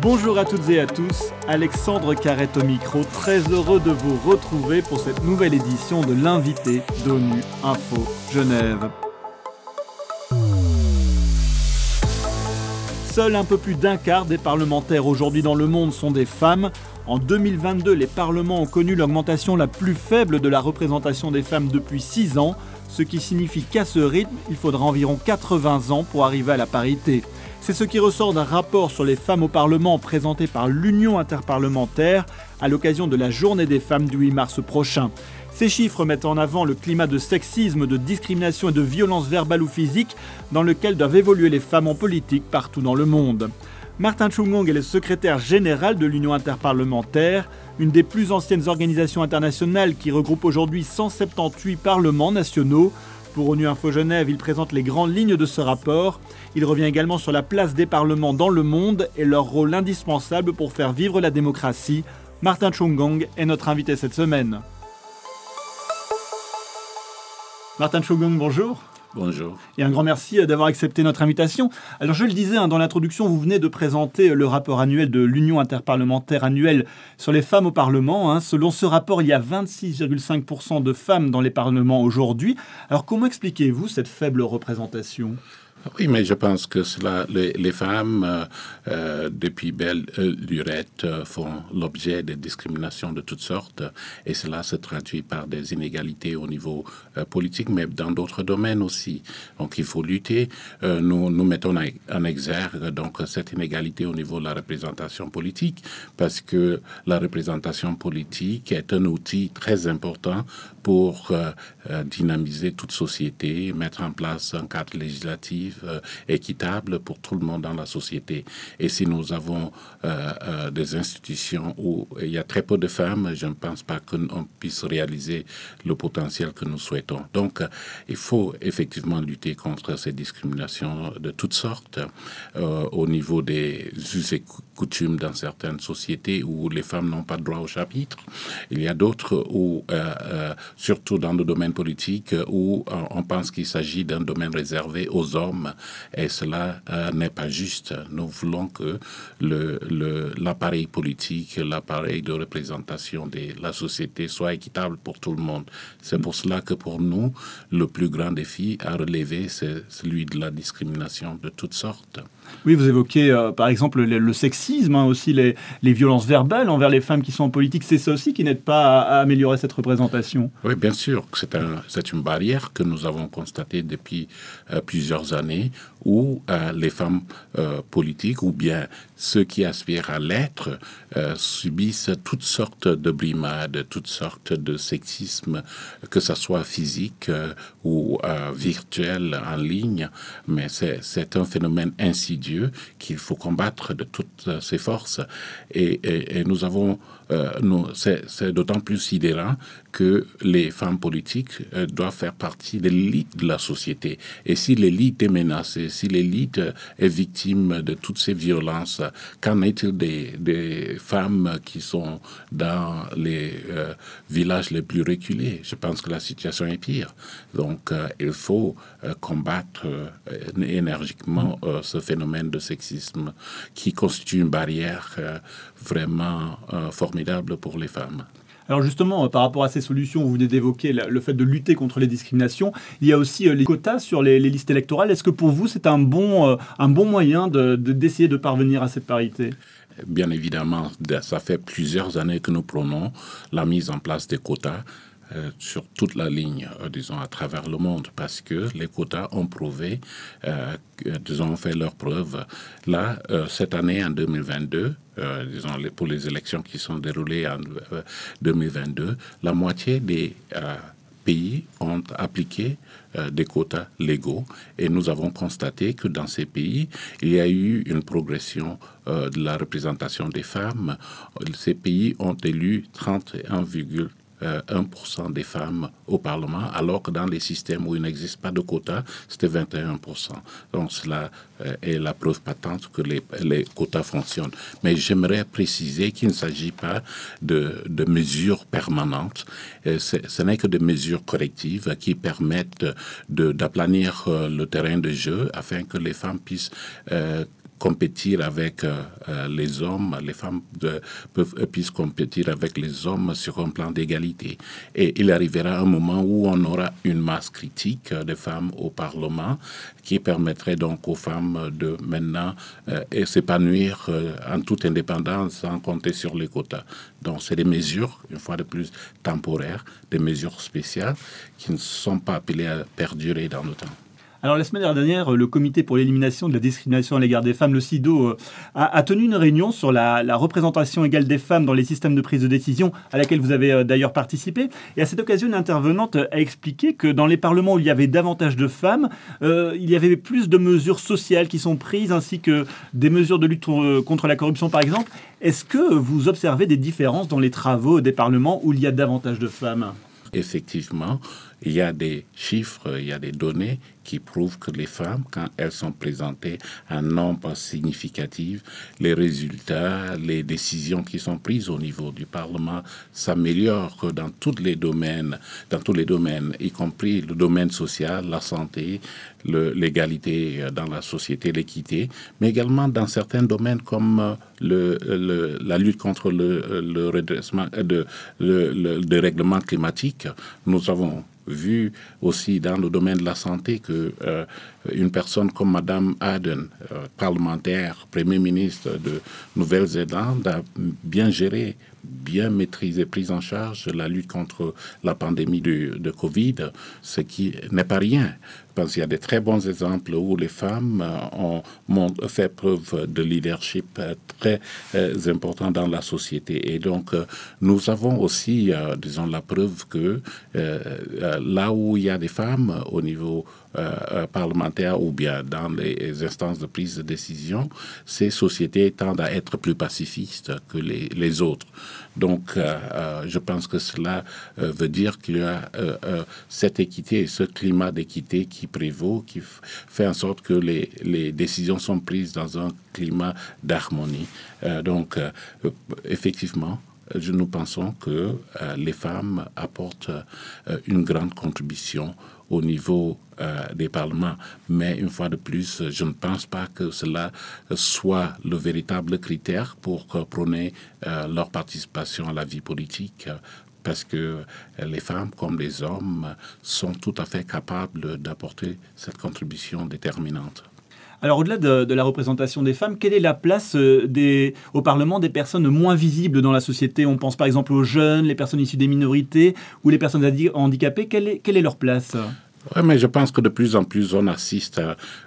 Bonjour à toutes et à tous, Alexandre Carrette au micro, très heureux de vous retrouver pour cette nouvelle édition de l'invité d'ONU Info Genève. Seul un peu plus d'un quart des parlementaires aujourd'hui dans le monde sont des femmes. En 2022, les parlements ont connu l'augmentation la plus faible de la représentation des femmes depuis 6 ans, ce qui signifie qu'à ce rythme, il faudra environ 80 ans pour arriver à la parité. C'est ce qui ressort d'un rapport sur les femmes au Parlement présenté par l'Union interparlementaire à l'occasion de la Journée des femmes du 8 mars prochain. Ces chiffres mettent en avant le climat de sexisme, de discrimination et de violence verbale ou physique dans lequel doivent évoluer les femmes en politique partout dans le monde. Martin Chungong est le secrétaire général de l'Union interparlementaire, une des plus anciennes organisations internationales qui regroupe aujourd'hui 178 parlements nationaux. Pour ONU Info Genève, il présente les grandes lignes de ce rapport. Il revient également sur la place des parlements dans le monde et leur rôle indispensable pour faire vivre la démocratie. Martin Chungong est notre invité cette semaine. Martin Chungong, bonjour. Bonjour. Et un grand merci d'avoir accepté notre invitation. Alors je le disais hein, dans l'introduction, vous venez de présenter le rapport annuel de l'Union interparlementaire annuelle sur les femmes au Parlement. Hein. Selon ce rapport, il y a 26,5% de femmes dans les parlements aujourd'hui. Alors comment expliquez-vous cette faible représentation? Oui, mais je pense que cela, les, femmes, euh, euh, depuis belle euh, lurette, font l'objet de discriminations de toutes sortes, et cela se traduit par des inégalités au niveau politique, mais dans d'autres domaines aussi. Donc, il faut lutter. nous, nous mettons en exergue donc cette inégalité au niveau de la représentation politique, parce que la représentation politique est un outil très important pour dynamiser toute société, mettre en place un cadre législatif euh, équitable pour tout le monde dans la société. Et si nous avons euh, euh, des institutions où il y a très peu de femmes, je ne pense pas qu'on puisse réaliser le potentiel que nous souhaitons. Donc, il faut effectivement lutter contre ces discriminations de toutes sortes au niveau des us coutumes dans certaines sociétés où les femmes n'ont pas droit au chapitre. Il y a d'autres où, surtout dans le domaine politique, où on pense qu'il s'agit d'un domaine réservé aux hommes et cela euh, n'est pas juste. Nous voulons que l'appareil le, politique, l'appareil de représentation de la société soit équitable pour tout le monde. C'est pour cela que pour nous, le plus grand défi à relever, c'est celui de la discrimination de toutes sortes. Oui, vous évoquez euh, par exemple le, sexisme, hein, aussi les, violences verbales envers les femmes qui sont en politique. C'est ça aussi qui n'aide pas à, améliorer cette représentation? Oui, bien sûr. C'est un, une barrière que nous avons constatée depuis euh, plusieurs années où euh, les femmes politiques ou bien ceux qui aspirent à l'être subissent toutes sortes de brimades, toutes sortes de sexisme, que ce soit physique ou virtuel en ligne. Mais c'est un phénomène ainsi Dieu qu'il faut combattre de toutes ses forces. Et, nous avons, euh, c'est d'autant plus sidérant que les femmes politiques euh, doivent faire partie de l'élite de la société. Et si l'élite est menacée, si l'élite est victime de toutes ces violences, qu'en est-il des, femmes qui sont dans les euh, villages les plus reculés? Je pense que la situation est pire. Donc il faut combattre énergiquement ce phénomène de sexisme qui constitue une barrière euh, vraiment euh, formidable pour les femmes. Alors justement, euh, par rapport à ces solutions, vous venez d'évoquer le fait de lutter contre les discriminations. Il y a aussi les quotas sur les, listes électorales. Est-ce que pour vous, c'est un bon, un bon moyen d'essayer de, de parvenir à cette parité? Bien évidemment, ça fait plusieurs années que nous prenons la mise en place des quotas. Euh, sur toute la ligne, euh, disons, à travers le monde, parce que les quotas ont prouvé, euh, disons, ont fait leur preuve. Là, cette année, en 2022, disons, pour les élections qui sont déroulées en 2022, la moitié des pays ont appliqué des quotas légaux et nous avons constaté que dans ces pays, il y a eu une progression de la représentation des femmes. Ces pays ont élu 31,3 1% euh, des femmes au Parlement, alors que dans les systèmes où il n'existe pas de quota, c'était 21%. Donc cela euh, est la preuve patente que les, quotas fonctionnent. Mais j'aimerais préciser qu'il ne s'agit pas de, de, mesures permanentes. Euh, ce n'est que des mesures correctives qui permettent d'aplanir le terrain de jeu afin que les femmes puissent compétir avec les hommes, les femmes peuvent, puissent compétir avec les hommes sur un plan d'égalité. Et il arrivera un moment où on aura une masse critique de femmes au Parlement qui permettrait donc aux femmes de maintenant s'épanouir en toute indépendance sans compter sur les quotas. Donc c'est des mesures, une fois de plus, temporaires, des mesures spéciales qui ne sont pas appelées à perdurer dans le temps. Alors la semaine dernière, le Comité pour l'élimination de la discrimination à l'égard des femmes, le CIDO, euh, a, tenu une réunion sur la, représentation égale des femmes dans les systèmes de prise de décision, à laquelle vous avez euh, d'ailleurs participé. Et à cette occasion, une intervenante a expliqué que dans les parlements où il y avait davantage de femmes, euh, il y avait plus de mesures sociales qui sont prises, ainsi que des mesures de lutte contre la corruption, par exemple. Est-ce que vous observez des différences dans les travaux des parlements où il y a davantage de femmes? Effectivement, il y a des chiffres, il y a des données qui prouvent que les femmes, quand elles sont présentées en nombre significatif, les résultats, les décisions qui sont prises au niveau du Parlement s'améliorent dans tous les domaines, dans tous les domaines, y compris le domaine social, la santé, l'égalité dans la société, l'équité, mais également dans certains domaines comme le, la lutte contre de, le, le dérèglement climatique. Nous avons vu aussi dans le domaine de la santé que euh, une personne comme Madame Aden, euh, parlementaire, Premier ministre de Nouvelle-Zélande, a bien géré, bien maîtrisé, pris en charge la lutte contre la pandémie de, de Covid, ce qui n'est pas rien pense qu'il y a des très bons exemples où les femmes euh, ont, fait preuve de leadership euh, très euh, important dans la société. Et donc, nous avons aussi, disons, la preuve que là où il y a des femmes au niveau parlementaire ou bien dans les instances de prise de décision, ces sociétés tendent à être plus pacifistes que les, autres. Donc, je pense que cela veut dire qu'il y a cette équité et ce climat d'équité qui prévaut, qui fait en sorte que les, décisions sont prises dans un climat d'harmonie. Euh, donc, euh, effectivement, nous pensons que euh, les femmes apportent une grande contribution au niveau des parlements. Mais une fois de plus, je ne pense pas que cela soit le véritable critère pour prôner leur participation à la vie politique parce que les femmes comme les hommes sont tout à fait capables d'apporter cette contribution déterminante. Alors au-delà de, la représentation des femmes, quelle est la place euh, au Parlement des personnes moins visibles dans la société? On pense par exemple aux jeunes, les personnes issues des minorités ou les personnes handicapées. Quelle est leur place? Oui, mais je pense que de plus en plus, on assiste,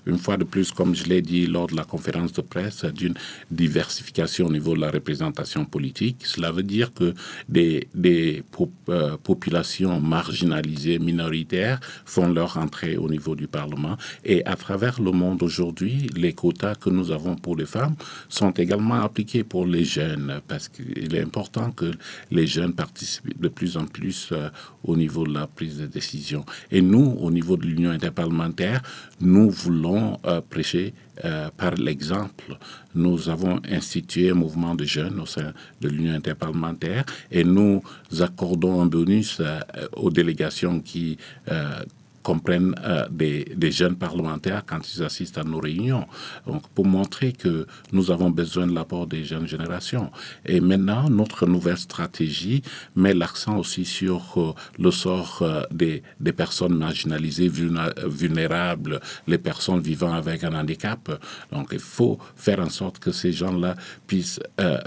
une fois de plus, comme je l'ai dit lors de la conférence de presse, d'une diversification au niveau de la représentation politique. Cela veut dire que des, des euh, populations marginalisées, minoritaires, font leur entrée au niveau du Parlement. Et à travers le monde aujourd'hui, les quotas que nous avons pour les femmes sont également appliqués pour les jeunes, parce qu'il est important que les jeunes participent de plus en plus euh, au niveau de la prise de décision. Et nous, niveau de l'Union interparlementaire, nous voulons euh, prêcher euh, par l'exemple. Nous avons institué un mouvement de jeunes au sein de l'Union interparlementaire et nous accordons un bonus euh, aux délégations qui comprennent euh, des, jeunes parlementaires quand ils assistent à nos réunions. Donc, pour montrer que nous avons besoin de l'apport des jeunes générations. Et maintenant, notre nouvelle stratégie met l'accent aussi sur euh, le sort euh, des, des, personnes marginalisées, vulnérables, les personnes vivant avec un handicap. Donc, il faut faire en sorte que ces gens-là puissent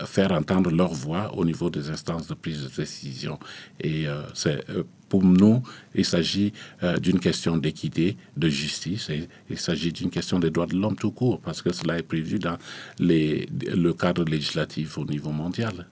faire entendre leur voix au niveau des instances de prise de décision. Et c'est pour nous, il s'agit euh, d'une question d'équité, de justice, et il s'agit d'une question des droits de l'homme tout court, parce que cela est prévu dans le cadre législatif au niveau mondial.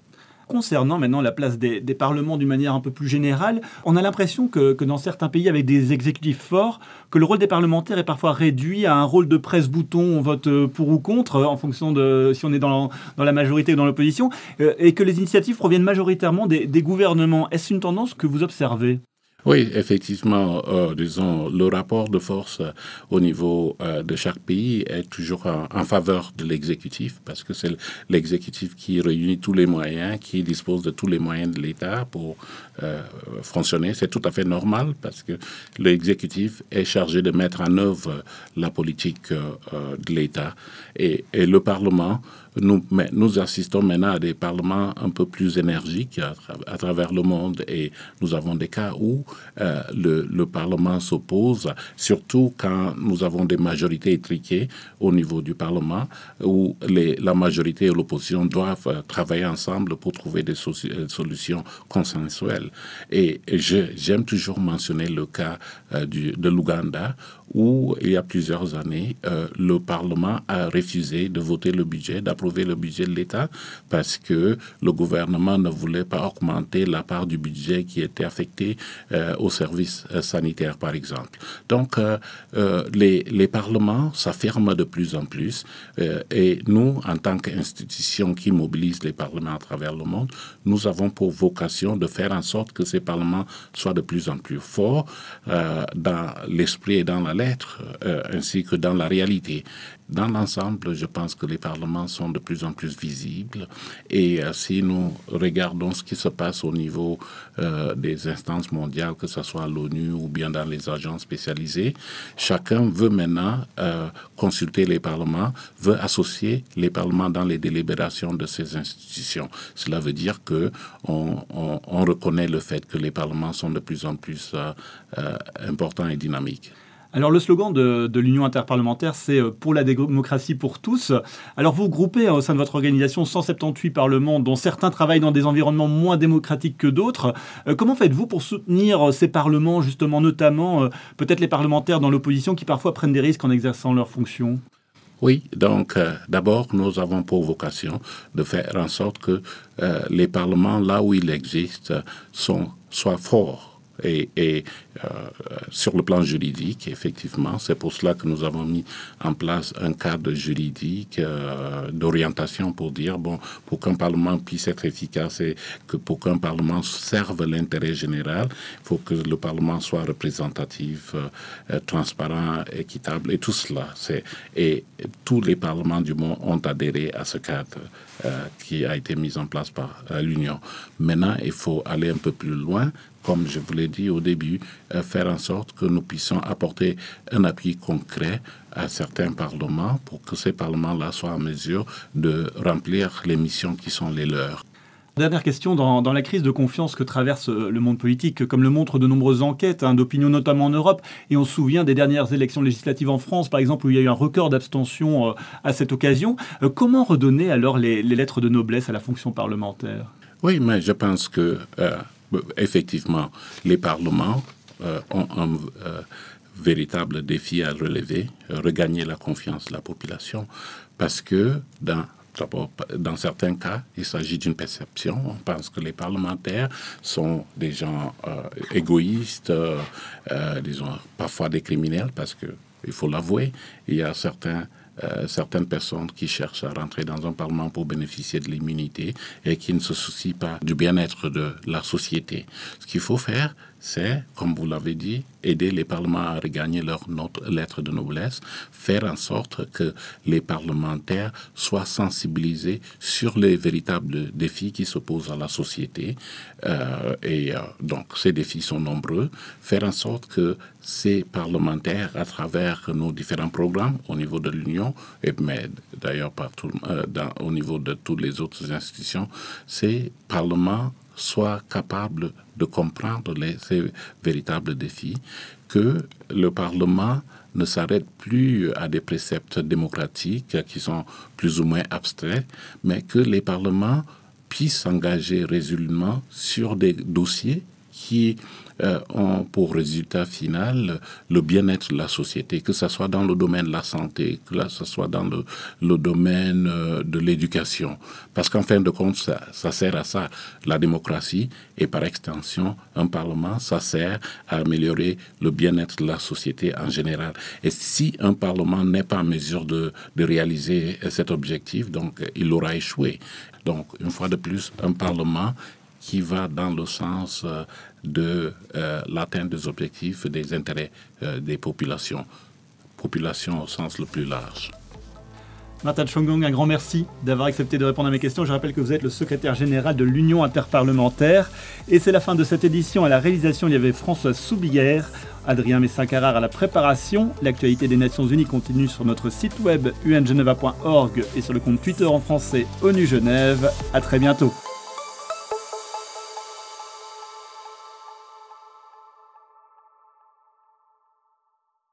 Concernant maintenant la place des, parlements d'une manière un peu plus générale, on a l'impression que, dans certains pays avec des exécutifs forts, que le rôle des parlementaires est parfois réduit à un rôle de presse-bouton, on vote euh, pour ou contre, en fonction de si on est dans, la majorité ou dans l'opposition, euh, et que les initiatives proviennent majoritairement des gouvernements. Est-ce une tendance que vous observez? Oui, effectivement, euh, disons, le rapport de force euh, au niveau euh, de chaque pays est toujours en, faveur de l'exécutif, parce que c'est l'exécutif qui réunit tous les moyens, qui dispose de tous les moyens de l'État pour fonctionner. C'est tout à fait normal, parce que l'exécutif est chargé de mettre en œuvre la politique de l'État. Et, le Parlement nous, nous assistons maintenant à des parlements un peu plus énergiques à, travers le monde et nous avons des cas où euh, le, le, Parlement s'oppose, surtout quand nous avons des majorités étriquées au niveau du Parlement, où les, la majorité et l'opposition doivent euh, travailler ensemble pour trouver des euh, solutions consensuelles. Et, j'aime toujours mentionner le cas du, de l'Ouganda, où il y a plusieurs années, le Parlement a refusé de voter le budget, le budget de l'État parce que le gouvernement ne voulait pas augmenter la part du budget qui était affectée aux services euh, sanitaires, par exemple. Donc, euh, les, les, parlements s'affirment de plus en plus et nous, en tant qu'institution qui mobilise les parlements à travers le monde, nous avons pour vocation de faire en sorte que ces parlements soient de plus en plus forts dans l'esprit et dans la lettre, ainsi que dans la réalité. Dans l'ensemble, je pense que les parlements sont de plus en plus visibles. Et euh, si nous regardons ce qui se passe au niveau euh, des instances mondiales, que ce soit l'ONU ou bien dans les agences spécialisées, chacun veut maintenant euh, consulter les parlements, veut associer les parlements dans les délibérations de ces institutions. Cela veut dire que on, on reconnaît le fait que les parlements sont de plus en plus importants et dynamiques. Alors le slogan de, l'Union interparlementaire, c'est euh, pour la démocratie pour tous. Alors vous groupez hein, au sein de votre organisation 178 parlements, dont certains travaillent dans des environnements moins démocratiques que d'autres. Euh, comment faites-vous pour soutenir euh, ces parlements, justement, notamment peut-être les parlementaires dans l'opposition qui parfois prennent des risques en exerçant leurs fonctions? Oui, donc d'abord, nous avons pour vocation de faire en sorte que les parlements, là où ils existent, soient forts et, euh, sur le plan juridique, effectivement, c'est pour cela que nous avons mis en place un cadre juridique euh, d'orientation pour dire, bon, pour qu'un Parlement puisse être efficace et que pour qu'un Parlement serve l'intérêt général, il faut que le Parlement soit représentatif, euh, transparent, équitable et tout cela. Et tous les parlements du monde ont adhéré à ce cadre qui a été mis en place par l'Union. Maintenant, il faut aller un peu plus loin comme je vous l'ai dit au début, euh, faire en sorte que nous puissions apporter un appui concret à certains parlements pour que ces parlements-là soient en mesure de remplir les missions qui sont les leurs. Dernière question, dans, la crise de confiance que traverse euh, le monde politique, comme le montrent de nombreuses enquêtes hein, d'opinion, notamment en Europe, et on se souvient des dernières élections législatives en France, par exemple, où il y a eu un record d'abstention euh, à cette occasion, comment redonner alors les, lettres de noblesse à la fonction parlementaire? Oui, mais je pense que effectivement, les parlements euh, ont un euh, véritable défi à relever, regagner la confiance de la population, parce que dans dans certains cas, il s'agit d'une perception. On pense que les parlementaires sont des gens euh, égoïstes, disons parfois des criminels, parce que il faut l'avouer, il y a certains euh, certaines personnes qui cherchent à rentrer dans un parlement pour bénéficier de l'immunité et qui ne se soucient pas du bien-être de la société. Ce qu'il faut faire, c'est, comme vous l'avez dit, aider les parlements à regagner leur lettre de noblesse, faire en sorte que les parlementaires soient sensibilisés sur les véritables défis qui se posent à la société. Euh, et euh, donc, ces défis sont nombreux. Faire en sorte que ces parlementaires, à travers nos différents programmes au niveau de l'Union, et d'ailleurs euh, au niveau de toutes les autres institutions, ces parlements soit capable de comprendre les, ces véritables défis, que le Parlement ne s'arrête plus à des préceptes démocratiques qui sont plus ou moins abstraits, mais que les parlements puissent s'engager résolument sur des dossiers qui euh, ont pour résultat final le bien-être de la société, que ce soit dans le domaine de la santé, que ce soit dans le, domaine euh, de l'éducation. Parce qu'en fin de compte, ça, sert à ça. La démocratie et par extension, un Parlement, ça sert à améliorer le bien-être de la société en général. Et si un Parlement n'est pas en mesure de réaliser cet objectif, donc il aura échoué. Donc, une fois de plus, un Parlement qui va dans le sens de l'atteinte des objectifs des intérêts des populations, populations au sens le plus large. Martin Chongong, un grand merci d'avoir accepté de répondre à mes questions. Je rappelle que vous êtes le secrétaire général de l'Union interparlementaire. Et c'est la fin de cette édition. À la réalisation, il y avait François Soubiguerre, Adrien Messin-Carrard à la préparation. L'actualité des Nations Unies continue sur notre site web ungeneva.org et sur le compte Twitter en français ONU Genève. À très bientôt.